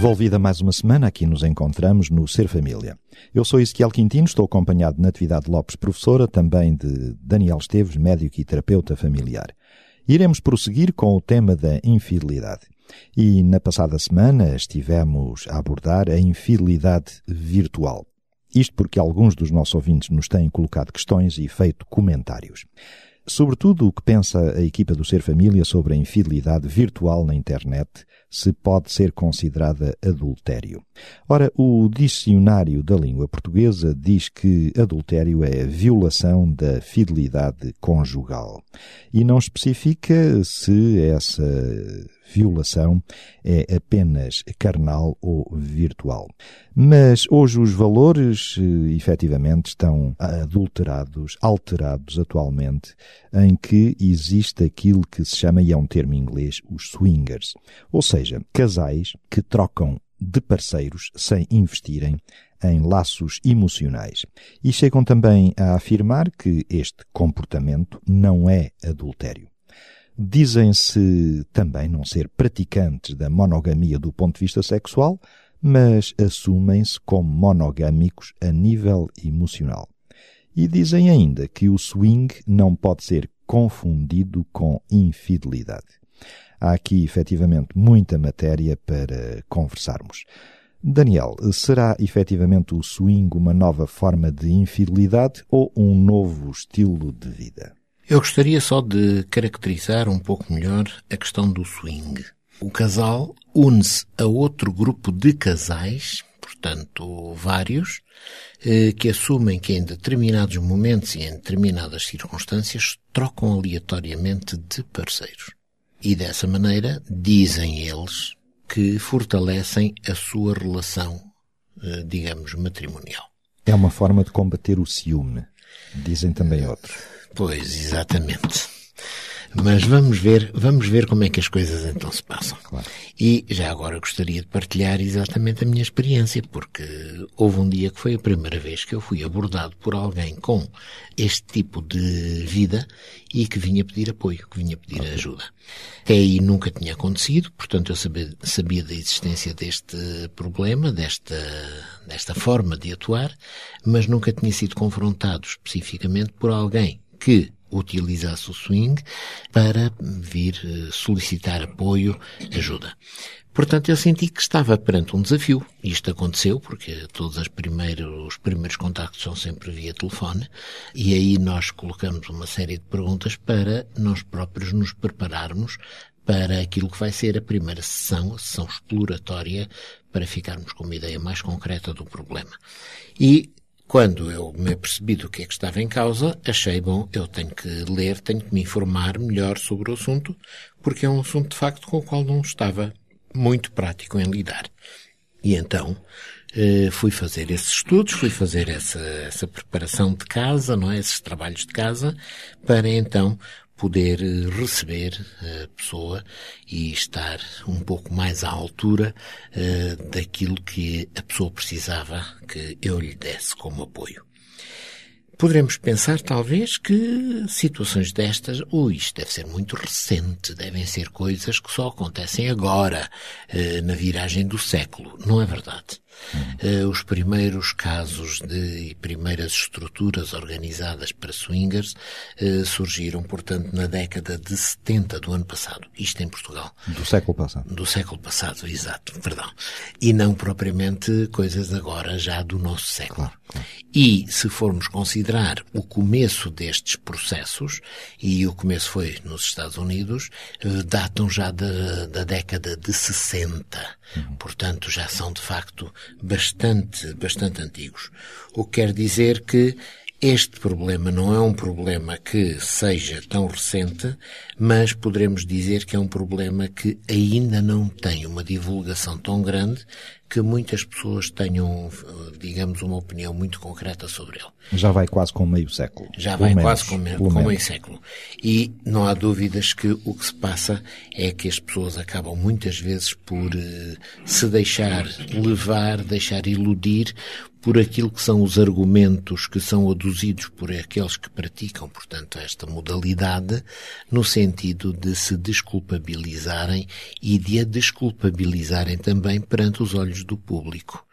Volvida mais uma semana, aqui nos encontramos no Ser Família. Eu sou Ezequiel Quintino, estou acompanhado de Natividade Lopes, professora, também de Daniel Esteves, médico e terapeuta familiar. Iremos prosseguir com o tema da infidelidade. E na passada semana estivemos a abordar a infidelidade virtual. Isto porque alguns dos nossos ouvintes nos têm colocado questões e feito comentários. Sobretudo o que pensa a equipa do Ser Família sobre a infidelidade virtual na internet, se pode ser considerada adultério. Ora, o dicionário da língua portuguesa diz que adultério é a violação da fidelidade conjugal e não especifica se essa violação é apenas carnal ou virtual. Mas hoje os valores, eh, efetivamente, estão adulterados, alterados atualmente, em que existe aquilo que se chama, e é um termo inglês, os swingers. Ou seja, casais que trocam de parceiros sem investirem em laços emocionais. E chegam também a afirmar que este comportamento não é adultério. Dizem-se também não ser praticantes da monogamia do ponto de vista sexual, mas assumem-se como monogâmicos a nível emocional. E dizem ainda que o swing não pode ser confundido com infidelidade. Há aqui efetivamente muita matéria para conversarmos. Daniel, será efetivamente o swing uma nova forma de infidelidade ou um novo estilo de vida? Eu gostaria só de caracterizar um pouco melhor a questão do swing. O casal une-se a outro grupo de casais, portanto vários, eh, que assumem que em determinados momentos e em determinadas circunstâncias trocam aleatoriamente de parceiros. E dessa maneira, dizem eles, que fortalecem a sua relação, eh, digamos, matrimonial. É uma forma de combater o ciúme, dizem também outros. Pois, exatamente. Mas vamos ver, vamos ver como é que as coisas então se passam. Claro. E já agora gostaria de partilhar exatamente a minha experiência, porque houve um dia que foi a primeira vez que eu fui abordado por alguém com este tipo de vida e que vinha pedir apoio, que vinha pedir ajuda. Até aí nunca tinha acontecido, portanto eu sabia, sabia da existência deste problema, desta, desta forma de atuar, mas nunca tinha sido confrontado especificamente por alguém que utilizasse o swing para vir eh, solicitar apoio, ajuda. Portanto, eu senti que estava perante um desafio. Isto aconteceu porque todos os primeiros, os primeiros contactos são sempre via telefone e aí nós colocamos uma série de perguntas para nós próprios nos prepararmos para aquilo que vai ser a primeira sessão, a sessão exploratória, para ficarmos com uma ideia mais concreta do problema. E quando eu me apercebi do que é que estava em causa, achei, bom, eu tenho que ler, tenho que me informar melhor sobre o assunto, porque é um assunto de facto com o qual não estava muito prático em lidar. E então, eh, fui fazer esses estudos, fui fazer essa, essa preparação de casa, não é? Esses trabalhos de casa, para então poder eh, receber a pessoa e estar um pouco mais à altura uh, daquilo que a pessoa precisava que eu lhe desse como apoio. Poderemos pensar, talvez, que situações destas, ui, isto deve ser muito recente, devem ser coisas que só acontecem agora, uh, na viragem do século. Não é verdade. Uh, os primeiros casos de e primeiras estruturas organizadas para swingers uh, surgiram, portanto, na década de 70 do ano passado. Isto em Portugal. Do século passado. Do século passado, exato, perdão. E não propriamente coisas agora já do nosso século. Claro, claro. E se formos considerar o começo destes processos, e o começo foi nos Estados Unidos, uh, datam já da, da década de 60. Uhum. Portanto, já são de facto bastante, bastante antigos. O que quer dizer que este problema não é um problema que seja tão recente, mas poderemos dizer que é um problema que ainda não tem uma divulgação tão grande que muitas pessoas tenham, digamos, uma opinião muito concreta sobre ele. Já vai quase com meio século. Já vai menos, quase com, me com meio século. E não há dúvidas que o que se passa é que as pessoas acabam muitas vezes por uh, se deixar levar, deixar iludir por aquilo que são os argumentos que são aduzidos por aqueles que praticam, portanto, esta modalidade, no sentido de se desculpabilizarem e de a desculpabilizarem também perante os olhos do público.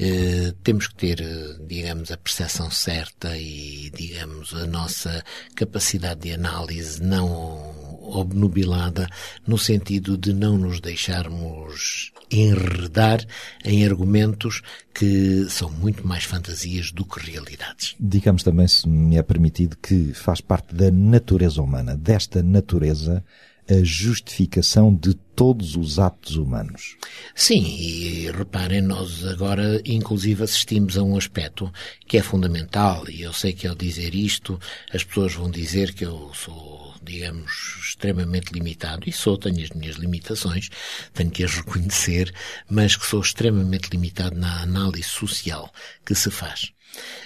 Uh, temos que ter, digamos, a percepção certa e, digamos, a nossa capacidade de análise não obnubilada no sentido de não nos deixarmos enredar em argumentos que são muito mais fantasias do que realidades. Digamos também, se me é permitido, que faz parte da natureza humana, desta natureza a justificação de todos os atos humanos. Sim, e reparem, nós agora inclusive assistimos a um aspecto que é fundamental, e eu sei que ao dizer isto as pessoas vão dizer que eu sou, digamos, extremamente limitado, e sou, tenho as minhas limitações, tenho que as reconhecer, mas que sou extremamente limitado na análise social que se faz.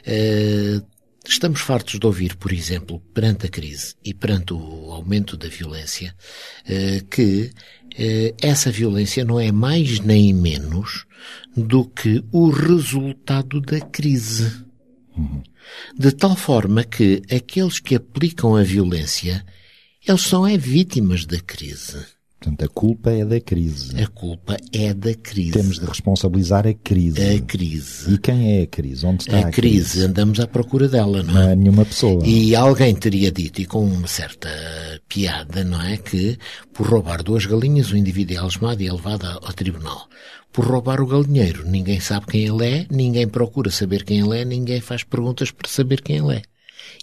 Uh, Estamos fartos de ouvir, por exemplo, perante a crise e perante o aumento da violência, eh, que eh, essa violência não é mais nem menos do que o resultado da crise. De tal forma que aqueles que aplicam a violência, eles são é vítimas da crise. Portanto, a culpa é da crise. A culpa é da crise. Temos de responsabilizar a crise. A crise. E quem é a crise? Onde está a, a crise? crise? Andamos à procura dela, não, não é? Não é nenhuma pessoa. E alguém teria dito, e com uma certa piada, não é? Que por roubar duas galinhas o indivíduo é algemado e é levado ao tribunal. Por roubar o galinheiro, ninguém sabe quem ele é, ninguém procura saber quem ele é, ninguém faz perguntas para saber quem ele é.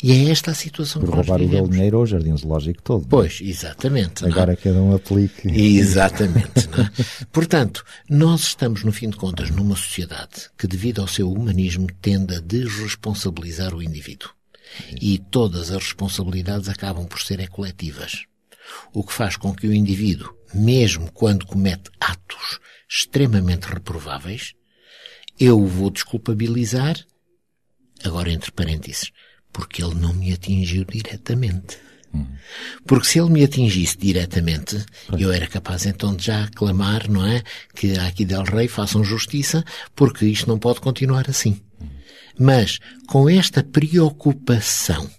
E é esta a situação Por que roubar nós o galinheiro ou o jardim zoológico todo. Pois, exatamente. Agora não? cada um aplique. Exatamente. É? Portanto, nós estamos, no fim de contas, numa sociedade que, devido ao seu humanismo, tende a desresponsabilizar o indivíduo. E todas as responsabilidades acabam por serem coletivas. O que faz com que o indivíduo, mesmo quando comete atos extremamente reprováveis, eu o vou desculpabilizar, agora entre parênteses, porque ele não me atingiu diretamente. Porque se ele me atingisse diretamente, eu era capaz então de já clamar, não é? Que aqui del Rei façam justiça, porque isto não pode continuar assim. Mas, com esta preocupação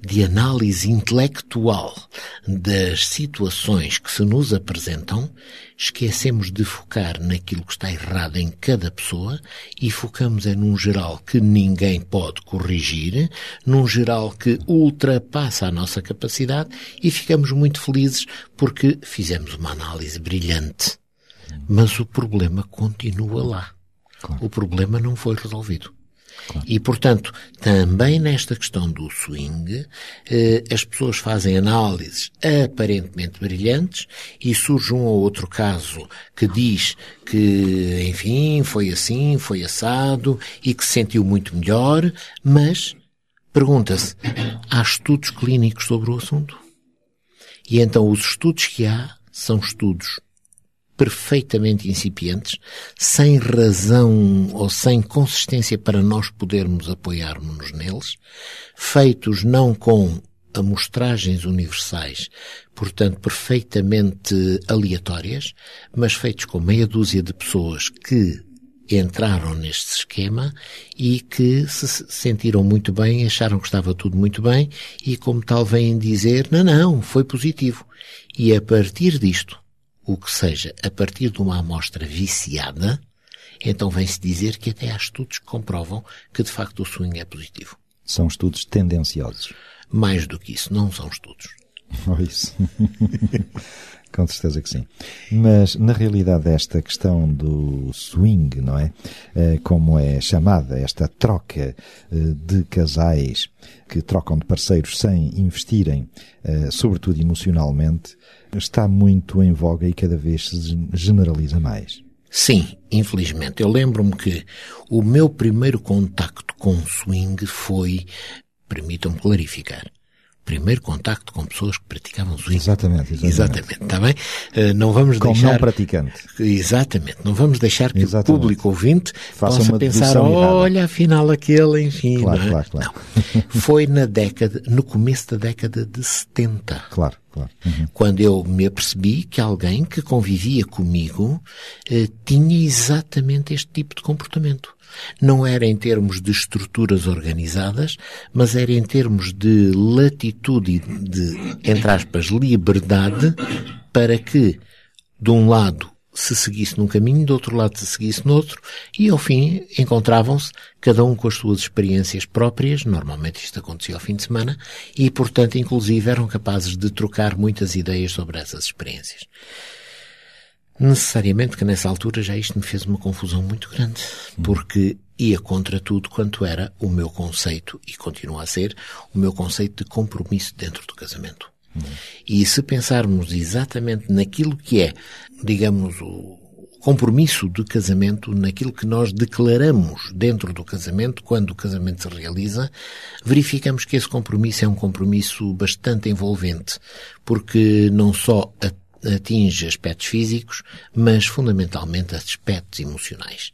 de análise intelectual das situações que se nos apresentam, esquecemos de focar naquilo que está errado em cada pessoa e focamos é num geral que ninguém pode corrigir, num geral que ultrapassa a nossa capacidade e ficamos muito felizes porque fizemos uma análise brilhante. Mas o problema continua lá. Claro. O problema não foi resolvido. E, portanto, também nesta questão do swing, eh, as pessoas fazem análises aparentemente brilhantes e surge um ou outro caso que diz que, enfim, foi assim, foi assado e que se sentiu muito melhor, mas pergunta-se, há estudos clínicos sobre o assunto? E então os estudos que há são estudos perfeitamente incipientes, sem razão ou sem consistência para nós podermos apoiarmos-nos neles, feitos não com amostragens universais, portanto perfeitamente aleatórias, mas feitos com meia dúzia de pessoas que entraram neste esquema e que se sentiram muito bem, acharam que estava tudo muito bem e como tal vêm dizer, não, não, foi positivo. E a partir disto, o que seja a partir de uma amostra viciada, então vem-se dizer que até há estudos que comprovam que de facto o swing é positivo. São estudos tendenciosos. Mais do que isso, não são estudos. Oh, isso. Com certeza que sim. Mas, na realidade, esta questão do swing, não é? Eh, como é chamada, esta troca eh, de casais que trocam de parceiros sem investirem, eh, sobretudo emocionalmente, está muito em voga e cada vez se generaliza mais. Sim, infelizmente. Eu lembro-me que o meu primeiro contacto com o swing foi, permitam-me clarificar, primeiro contacto com pessoas que praticavam swing. Exatamente, exatamente. Exatamente, está bem? Uh, não vamos Como deixar... não praticante. Exatamente, não vamos deixar que Exatamente. o público ouvinte Faça possa pensar, olha, afinal aquele, enfim, Claro, não é? claro, claro. Não. Foi na década, no começo da década de 70 Claro, claro. Uhum. quando eu me apercebi que alguém que convivia comigo eh, tinha exatamente este tipo de comportamento. Não era em termos de estruturas organizadas, mas era em termos de latitude e de, entre aspas, liberdade para que, de um lado, se seguisse num caminho, do outro lado se seguisse noutro, e ao fim encontravam-se cada um com as suas experiências próprias, normalmente isto acontecia ao fim de semana, e portanto inclusive eram capazes de trocar muitas ideias sobre essas experiências. Necessariamente que nessa altura já isto me fez uma confusão muito grande, porque ia contra tudo quanto era o meu conceito, e continua a ser, o meu conceito de compromisso dentro do casamento. E se pensarmos exatamente naquilo que é, digamos, o compromisso de casamento, naquilo que nós declaramos dentro do casamento, quando o casamento se realiza, verificamos que esse compromisso é um compromisso bastante envolvente, porque não só atinge aspectos físicos, mas fundamentalmente aspectos emocionais.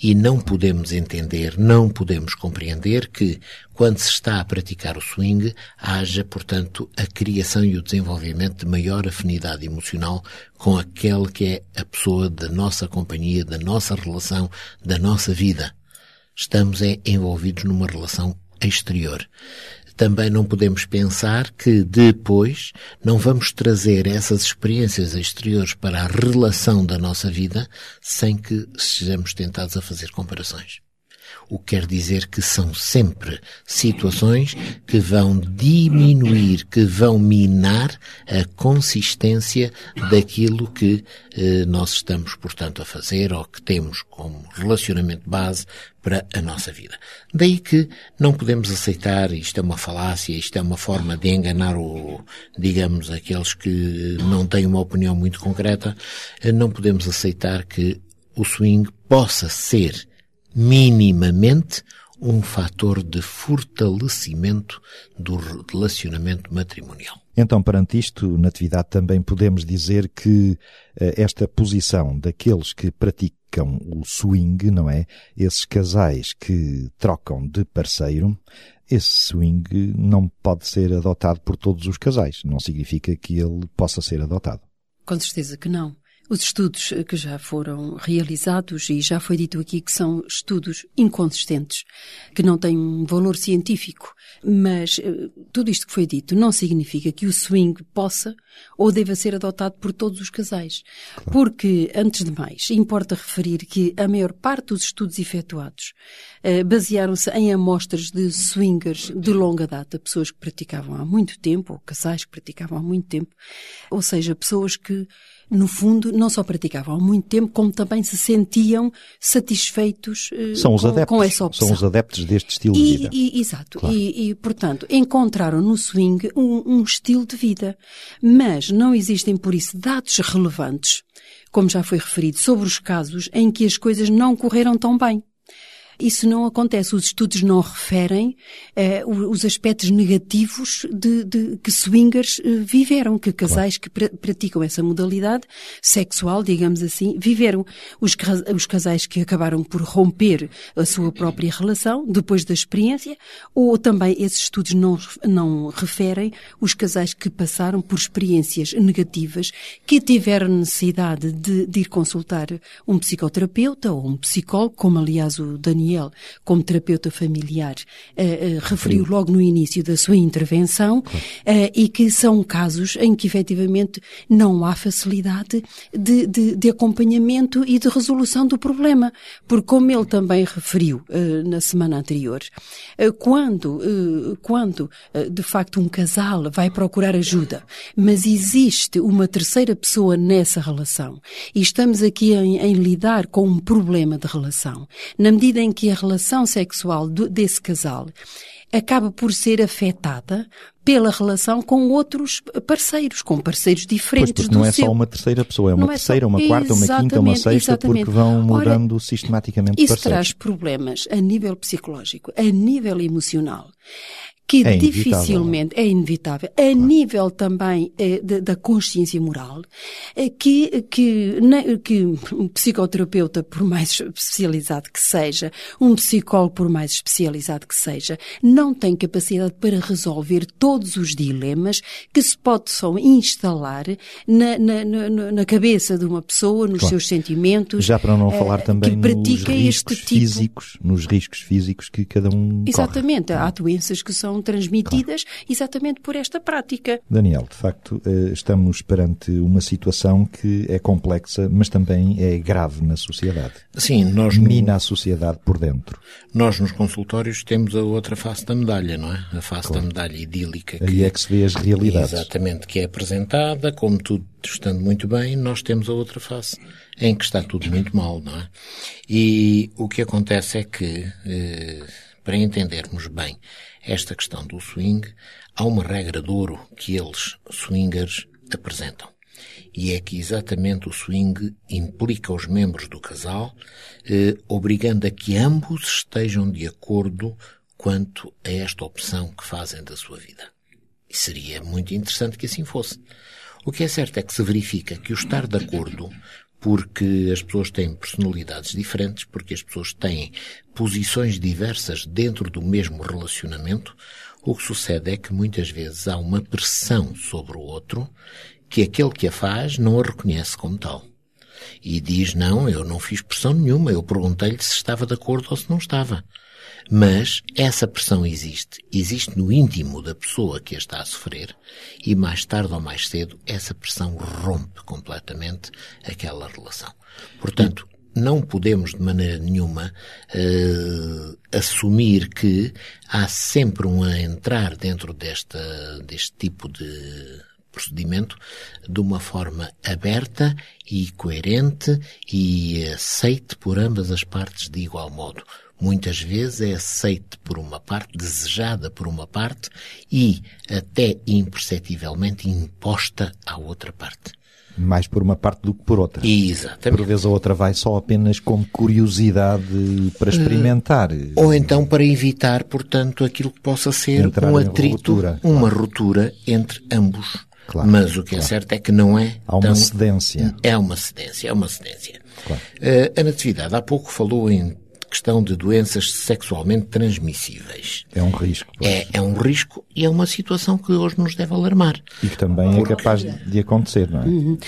E não podemos entender, não podemos compreender que, quando se está a praticar o swing, haja, portanto, a criação e o desenvolvimento de maior afinidade emocional com aquele que é a pessoa da nossa companhia, da nossa relação, da nossa vida. Estamos é, envolvidos numa relação exterior também não podemos pensar que depois não vamos trazer essas experiências exteriores para a relação da nossa vida sem que sejamos tentados a fazer comparações. O que quer dizer que são sempre situações que vão diminuir, que vão minar a consistência daquilo que eh, nós estamos, portanto, a fazer ou que temos como relacionamento base para a nossa vida. Daí que não podemos aceitar, isto é uma falácia, isto é uma forma de enganar o, digamos, aqueles que não têm uma opinião muito concreta, não podemos aceitar que o swing possa ser minimamente um fator de fortalecimento do relacionamento matrimonial. Então, perante isto, Natividade, também podemos dizer que uh, esta posição daqueles que praticam o swing, não é? Esses casais que trocam de parceiro, esse swing não pode ser adotado por todos os casais. Não significa que ele possa ser adotado. Com certeza que não. Os estudos que já foram realizados, e já foi dito aqui que são estudos inconsistentes, que não têm um valor científico, mas tudo isto que foi dito não significa que o swing possa ou deva ser adotado por todos os casais. Porque, antes de mais, importa referir que a maior parte dos estudos efetuados eh, basearam-se em amostras de swingers de longa data, pessoas que praticavam há muito tempo, ou casais que praticavam há muito tempo, ou seja, pessoas que no fundo, não só praticavam há muito tempo, como também se sentiam satisfeitos uh, são os com, adeptos, com essa opção. São os adeptos deste estilo e, de vida. E, exato. Claro. E, e, portanto, encontraram no swing um, um estilo de vida. Mas não existem, por isso, dados relevantes, como já foi referido, sobre os casos em que as coisas não correram tão bem. Isso não acontece. Os estudos não referem eh, os aspectos negativos de, de que swingers eh, viveram, que casais claro. que pra, praticam essa modalidade sexual, digamos assim, viveram. Os, os casais que acabaram por romper a sua própria relação depois da experiência, ou também esses estudos não, não referem os casais que passaram por experiências negativas, que tiveram necessidade de, de ir consultar um psicoterapeuta ou um psicólogo, como aliás o Daniel Daniel, como terapeuta familiar, uh, uh, referiu logo no início da sua intervenção, uh, e que são casos em que efetivamente não há facilidade de, de, de acompanhamento e de resolução do problema. Porque como ele também referiu na semana anterior, quando, quando de facto um casal vai procurar ajuda, mas existe uma terceira pessoa nessa relação, e estamos aqui em, em lidar com um problema de relação, na medida em que a relação sexual desse casal acaba por ser afetada pela relação com outros parceiros, com parceiros diferentes pois, porque não é seu. só uma terceira pessoa, é uma não terceira, é só... uma quarta, uma quinta, uma sexta, exatamente. porque vão mudando Ora, sistematicamente isso parceiros. traz problemas a nível psicológico, a nível emocional, que é dificilmente é inevitável, a claro. nível também eh, de, da consciência moral, eh, que, que, que um psicoterapeuta, por mais especializado que seja, um psicólogo, por mais especializado que seja, não tem capacidade para resolver todos os dilemas que se possam instalar na, na, na, na cabeça de uma pessoa, nos claro. seus sentimentos. Já para não falar também que pratica nos riscos este tipo... físicos, nos riscos físicos que cada um Exatamente, corre. há doenças que são transmitidas claro. exatamente por esta prática. Daniel, de facto, eh, estamos perante uma situação que é complexa, mas também é grave na sociedade. Sim, nós... Mina a sociedade por dentro. Nós, nos consultórios, temos a outra face da medalha, não é? A face claro. da medalha idílica. Aí é que se vê as realidades. Exatamente, que é apresentada, como tudo estando muito bem, nós temos a outra face, em que está tudo muito mal, não é? E o que acontece é que, eh, para entendermos bem esta questão do swing, há uma regra de ouro que eles, swingers, apresentam. E é que exatamente o swing implica os membros do casal, eh, obrigando a que ambos estejam de acordo quanto a esta opção que fazem da sua vida. E seria muito interessante que assim fosse. O que é certo é que se verifica que o estar de acordo, porque as pessoas têm personalidades diferentes, porque as pessoas têm posições diversas dentro do mesmo relacionamento, o que sucede é que muitas vezes há uma pressão sobre o outro que aquele que a faz não a reconhece como tal. E diz, não, eu não fiz pressão nenhuma, eu perguntei-lhe se estava de acordo ou se não estava. Mas essa pressão existe. Existe no íntimo da pessoa que a está a sofrer e mais tarde ou mais cedo essa pressão rompe completamente aquela relação. Portanto, não podemos de maneira nenhuma uh, assumir que há sempre um a entrar dentro desta, deste tipo de procedimento de uma forma aberta e coerente e aceite por ambas as partes de igual modo muitas vezes é aceite por uma parte, desejada por uma parte e até imperceptivelmente imposta à outra parte. Mais por uma parte do que por outra. Exatamente. Por vezes a outra vai só apenas como curiosidade para experimentar. Ou então para evitar, portanto, aquilo que possa ser Entrar um atrito, ruptura, uma claro. ruptura entre ambos. Claro, Mas o que é claro. é certo é que não é. Há uma tão... cedência. É uma cedência, é uma cedência. Claro. Uh, a Natividade há pouco falou em questão de doenças sexualmente transmissíveis. É um risco. É, é um risco e é uma situação que hoje nos deve alarmar. E que também é Porque... é capaz de acontecer, não é? Uhum.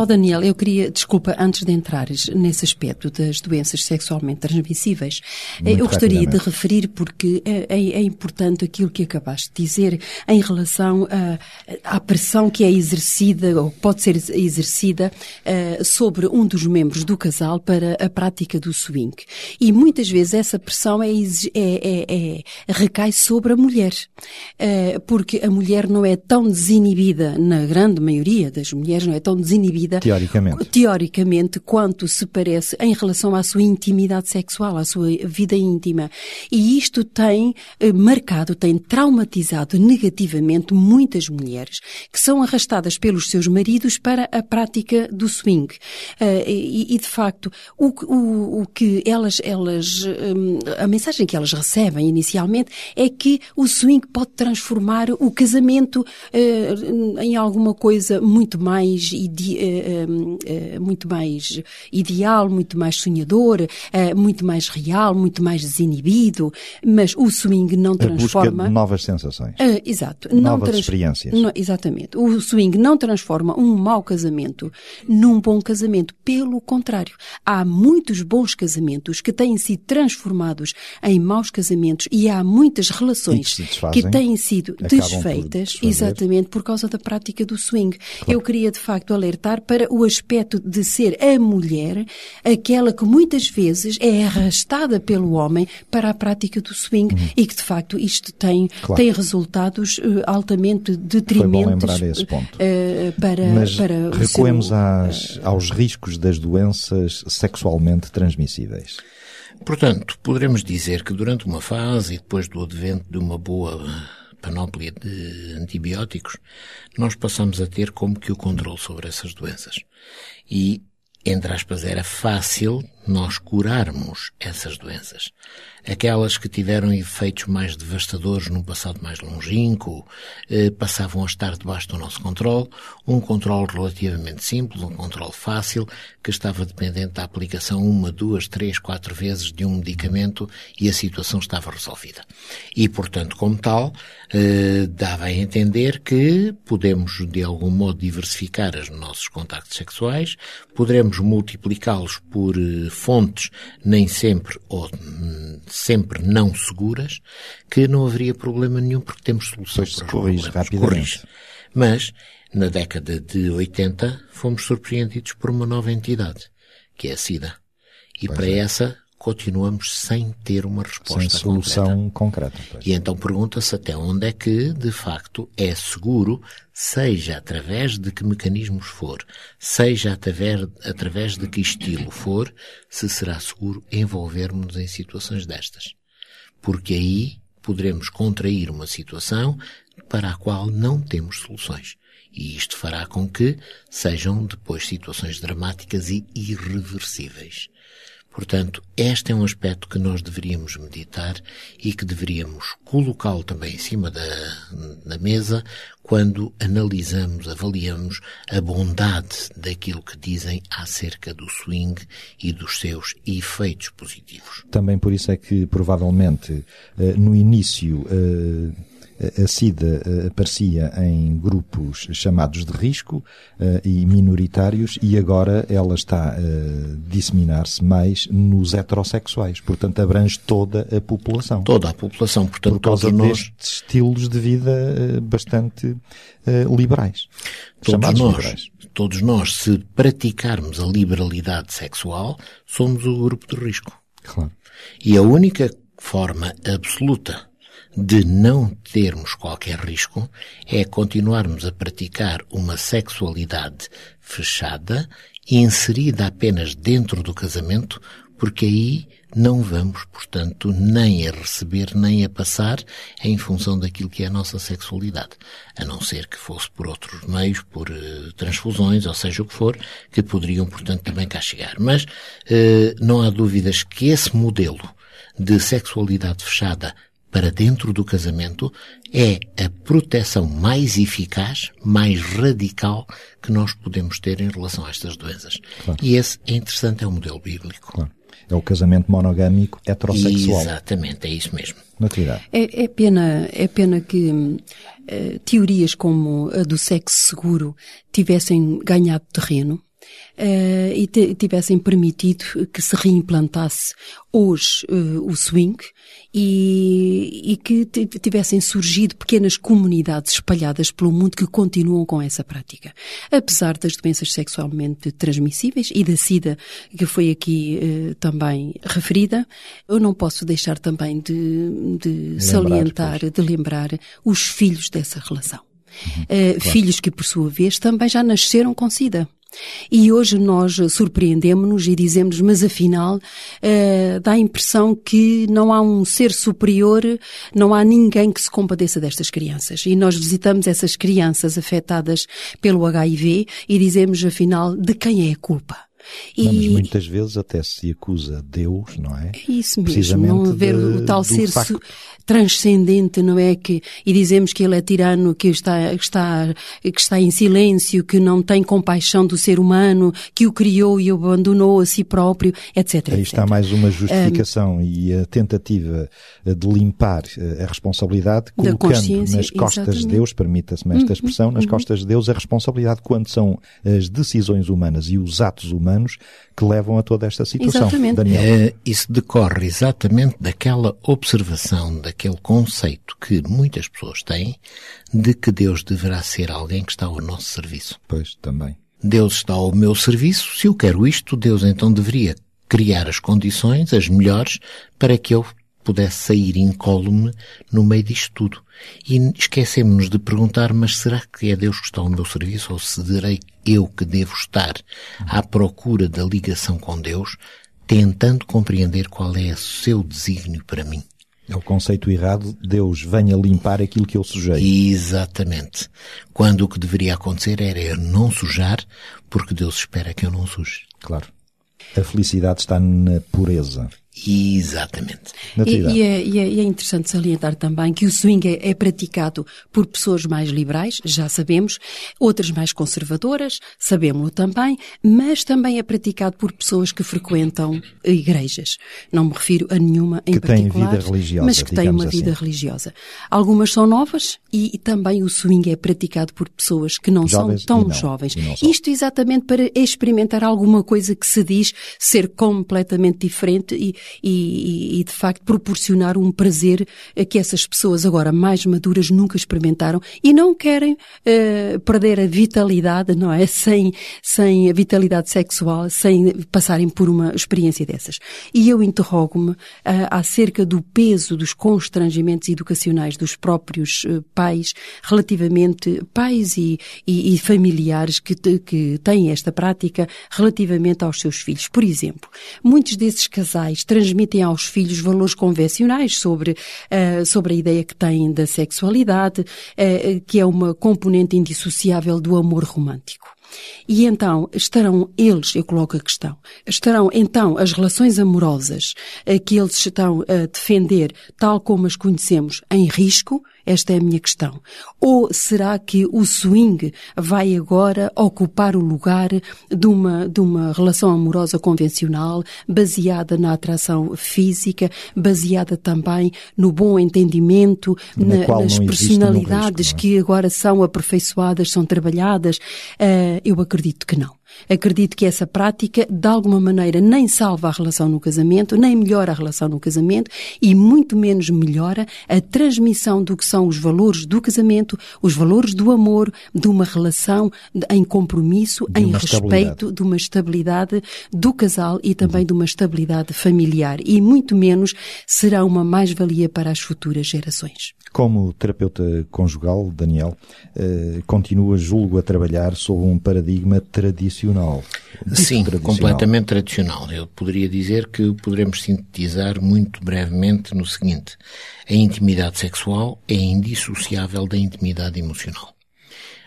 Oh, Daniel, eu queria, desculpa, antes de entrares nesse aspecto das doenças sexualmente transmissíveis, Muito eu gostaria de referir porque é, é, é, importante aquilo que acabaste de dizer em relação à, à pressão que é exercida ou pode ser exercida uh, sobre um dos membros do casal para a prática do swing. E muitas vezes essa pressão é, é, é, é recai sobre a mulher, uh, porque a mulher não é tão desinibida, na grande maioria das mulheres, não é tão desinibida teoricamente, teoricamente quanto se parece em relação à sua intimidade sexual, à sua vida íntima. E isto tem uh, marcado, tem traumatizado negativamente muitas mulheres que são arrastadas pelos seus maridos para a prática do swing. Uh, e, e, de facto, o, o, o que elas, elas elas, hum, a mensagem que elas recebem inicialmente é que o swing pode transformar o casamento uh, em alguma coisa muito mais, ide, uh, uh, muito mais ideal, muito mais sonhador, muito mais real, muito mais desinibido, mas o swing não transforma... A busca de novas sensações. exato. Novas trans... experiências. Não, exatamente. O swing não transforma um mau casamento num bom casamento. Pelo contrário, há muitos bons casamentos que têm sido transformados em maus casamentos e há muitas relações que, têm sido desfeitas por exatamente por causa da prática do swing. Claro. Eu queria de facto alertar para o aspecto de ser a mulher aquela que muitas vezes é arrastada pelo homem para a prática do swing uhum. e que de facto isto tem, claro. tem resultados uh, altamente detrimentes uh, para, Mas para recuemos seu, às, uh, aos riscos das doenças sexualmente transmissíveis. Portanto, poderemos dizer que durante uma fase e depois do advento de uma boa panóplia de antibióticos, nós passamos a ter como que o controle sobre essas doenças. E, entre aspas, era fácil, nós curarmos essas doenças. Aquelas que tiveram efeitos mais devastadores num passado mais longínquo, eh, passavam a estar debaixo do nosso controle, um controle relativamente simples, um controle fácil, que estava dependente da aplicação uma, duas, três, quatro vezes de um medicamento e a situação estava resolvida. E, portanto, como tal, eh, dava a entender que podemos, de algum modo, diversificar os nossos contactos sexuais, poderemos multiplicá-los por eh, fontes nem sempre ou sempre não seguras, que não haveria problema nenhum porque temos soluções para os corrige. Corrige. Mas, na década de 80, fomos surpreendidos por uma nova entidade, que é a SIDA. E pois para é. essa continuamos sem ter uma resposta sem solução concreta. concreta e então pergunta-se até onde é que, de facto, é seguro, seja através de que mecanismos for, seja através, através de que estilo for, se será seguro envolvermos-nos em situações destas. Porque aí poderemos contrair uma situação para a qual não temos soluções. E isto fará com que sejam depois situações dramáticas e irreversíveis. Portanto, este é um aspecto que nós deveríamos meditar e que deveríamos colocá-lo também em cima da, da mesa quando analisamos, avaliamos a bondade daquilo que dizem acerca do swing e dos seus efeitos positivos. Também por isso é que provavelmente eh, no início eh, a SIDA eh, aparecia em grupos chamados de risco eh, e minoritários e agora ela está a disseminar-se mais nos heterossexuais. Portanto, abrange toda a população. Toda a população. Portanto, Por causa nós... destes estilos de vida eh, bastante liberais. Todos nós, liberais. todos nós, se praticarmos a liberalidade sexual, somos o grupo de risco. Claro. E a única forma absoluta de não termos qualquer risco é continuarmos a praticar uma sexualidade fechada, inserida apenas dentro do casamento, porque aí não vamos, portanto, nem a receber nem a passar em função daquilo que é a nossa sexualidade. A não ser que fosse por outros meios, por uh, transfusões, ou seja o que for, que poderiam, portanto, também cá chegar. Mas uh, não há dúvidas que esse modelo de sexualidade fechada para dentro do casamento é a proteção mais eficaz, mais radical que nós podemos ter em relação a estas doenças. Claro. E esse é interessante, é o modelo bíblico. Claro. É o casamento monogâmico heterossexual. Exatamente, é isso mesmo. É, é, pena, é pena que uh, teorias como a do sexo seguro tivessem ganhado terreno uh, e tivessem permitido que se reimplantasse hoje uh, o swing e, e que tivessem surgido pequenas comunidades espalhadas pelo mundo que continuam com essa prática. Apesar das doenças sexualmente transmissíveis e da SIDA, que foi aqui uh, também referida, eu não posso deixar também de, de salientar, de lembrar os filhos dessa relação. Uhum, uh, claro. Filhos que, por sua vez, também já nasceram com SIDA. E hoje nós surpreendemos-nos e dizemos, mas afinal uh, dá a impressão que não há um ser superior, não há ninguém que se compadeça destas crianças. E nós visitamos essas crianças afetadas pelo HIV e dizemos, afinal, de quem é a culpa? E... Mas muitas vezes até se acusa Deus, não é? É isso mesmo, não ver de, o tal ser facto transcendente, não é? Que, e dizemos que ele é tirano, que está, está, que está em silêncio, que não tem compaixão do ser humano, que o criou e o abandonou a si próprio, etc. Aí está mais uma justificação um, e a tentativa de limpar eh, a responsabilidade, colocando nas costas exatamente. de Deus, permita-se-me esta uhum, expressão, nas uhum. costas de Deus a responsabilidade quando são as decisões humanas e os atos humanos que levam a toda esta situação. Exatamente. Daniel. É, isso decorre exatamente daquela observação, da aquele conceito que muitas pessoas têm de que Deus deverá ser alguém que está ao nosso serviço. Pois, também. Deus está ao meu serviço, se eu quero isto, Deus então deveria criar as condições, as melhores, para que eu pudesse sair incólume no meio disto tudo. E esquecemos-nos de perguntar, mas será que é Deus que está ao meu serviço ou se serei eu que devo estar à procura da ligação com Deus, tentando compreender qual é o seu desígnio para mim? É o conceito errado, Deus venha limpar aquilo que eu sujei. Exatamente. Quando o que deveria acontecer era eu não sujar, porque Deus espera que eu não suje. Claro. A felicidade está na pureza. Exatamente. E, e, é, e, é, interessante salientar também que o swing é, é, praticado por pessoas mais liberais, já sabemos, outras mais conservadoras, sabemos-lo também, mas também é praticado por pessoas que frequentam igrejas. Não me refiro a nenhuma em que particular, vida religiosa, mas que têm uma assim. vida religiosa. Algumas são novas e, e, também o swing é praticado por pessoas que não jovens são tão não, jovens. Isto exatamente para experimentar alguma coisa que se diz ser completamente diferente e, e, e, de facto proporcionar um prazer que essas pessoas agora mais maduras nunca experimentaram e não querem uh, perder a vitalidade, não é? Sem, sem a vitalidade sexual, sem passarem por uma experiência dessas. E eu interrogo-me uh, acerca do peso dos constrangimentos educacionais dos próprios uh, pais relativamente, pais e, e, e familiares que, que têm esta prática relativamente aos seus filhos. Por exemplo, muitos desses casais transmitem aos filhos valores convencionais sobre, uh, sobre a ideia que têm da sexualidade, uh, que é uma componente indissociável do amor romântico. E então estarão eles, eu coloco a questão, estarão então as relações amorosas que eles estão a defender, tal como as conhecemos, em risco? Esta é a minha questão. Ou será que o swing vai agora ocupar o lugar de uma, de uma relação amorosa convencional, baseada na atração física, baseada também no bom entendimento, na, nas personalidades risco, é? que agora são aperfeiçoadas, são trabalhadas? Uh, eu acredito que não. Acredito que essa prática, de alguma maneira, nem salva a relação no casamento, nem melhora a relação no casamento e muito menos melhora a transmissão do que são os valores do casamento, os valores do amor, de uma relação em compromisso, em respeito, de uma estabilidade do casal e também uhum. de uma estabilidade familiar. E muito menos será uma mais-valia para as futuras gerações. Como terapeuta conjugal, Daniel, eh, continua, julgo, a trabalhar sob um paradigma tradicional. Sim, tradicional. completamente tradicional. Eu poderia dizer que poderemos sintetizar muito brevemente no seguinte: a intimidade sexual é indissociável da intimidade emocional.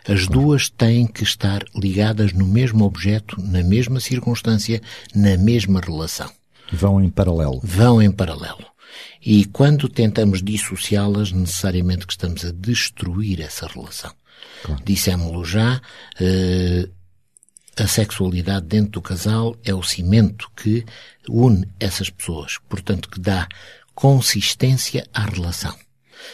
As duas têm que estar ligadas no mesmo objeto, na mesma circunstância, na mesma relação. Vão em paralelo. Vão em paralelo. E quando tentamos dissociá-las, necessariamente que estamos a destruir essa relação. Claro. Dissemos-lo já, eh, a sexualidade dentro do casal é o cimento que une essas pessoas, portanto que dá consistência à relação.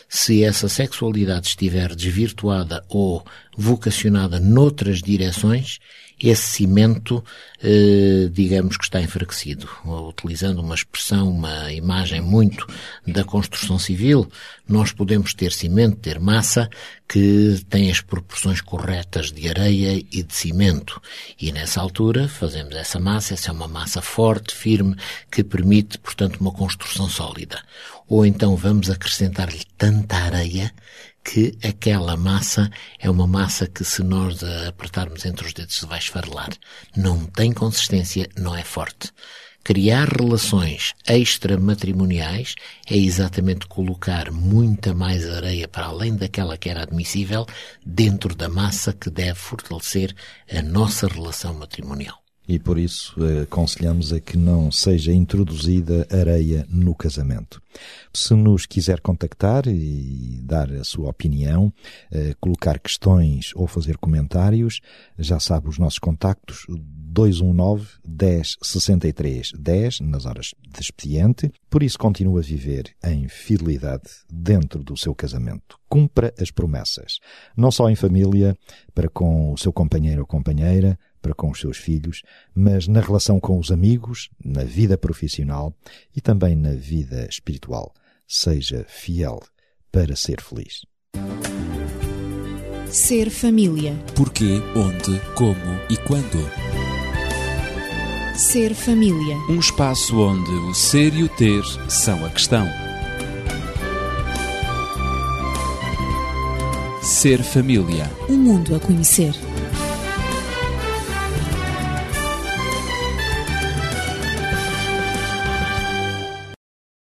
Se essa sexualidade estiver desvirtuada ou vocacionada noutras direções, esse cimento, eh, digamos que está enfraquecido. Utilizando uma expressão, uma imagem muito da construção civil, nós podemos ter cimento, ter massa que tem as proporções corretas de areia e de cimento. E nessa altura fazemos essa massa, essa é uma massa forte, firme, que permite, portanto, uma construção sólida. Ou então vamos acrescentar-lhe tanta areia que aquela massa é uma massa que se nós apertarmos entre os dedos se vai esfarelar. Não tem consistência, não é forte. Criar relações extramatrimoniais é exatamente colocar muita mais areia para além daquela que era admissível dentro da massa que deve fortalecer a nossa relação matrimonial e por isso eh, aconselhamos a que não seja introduzida areia no casamento. Se nos quiser contactar e dar a sua opinião, eh, colocar questões ou fazer comentários, já sabe os nossos contactos 219 10 63 10 nas horas de expediente. Por isso continua a viver em fidelidade dentro do seu casamento. Cumpra as promessas, não só em família, para com o seu companheiro ou companheira, para com os seus filhos, mas na relação com os amigos, na vida profissional e também na vida espiritual. Seja fiel para ser feliz. Ser família. Porquê, onde, como e quando. Ser família. Um espaço onde o ser e o ter são a questão. Ser família. Um mundo a conhecer.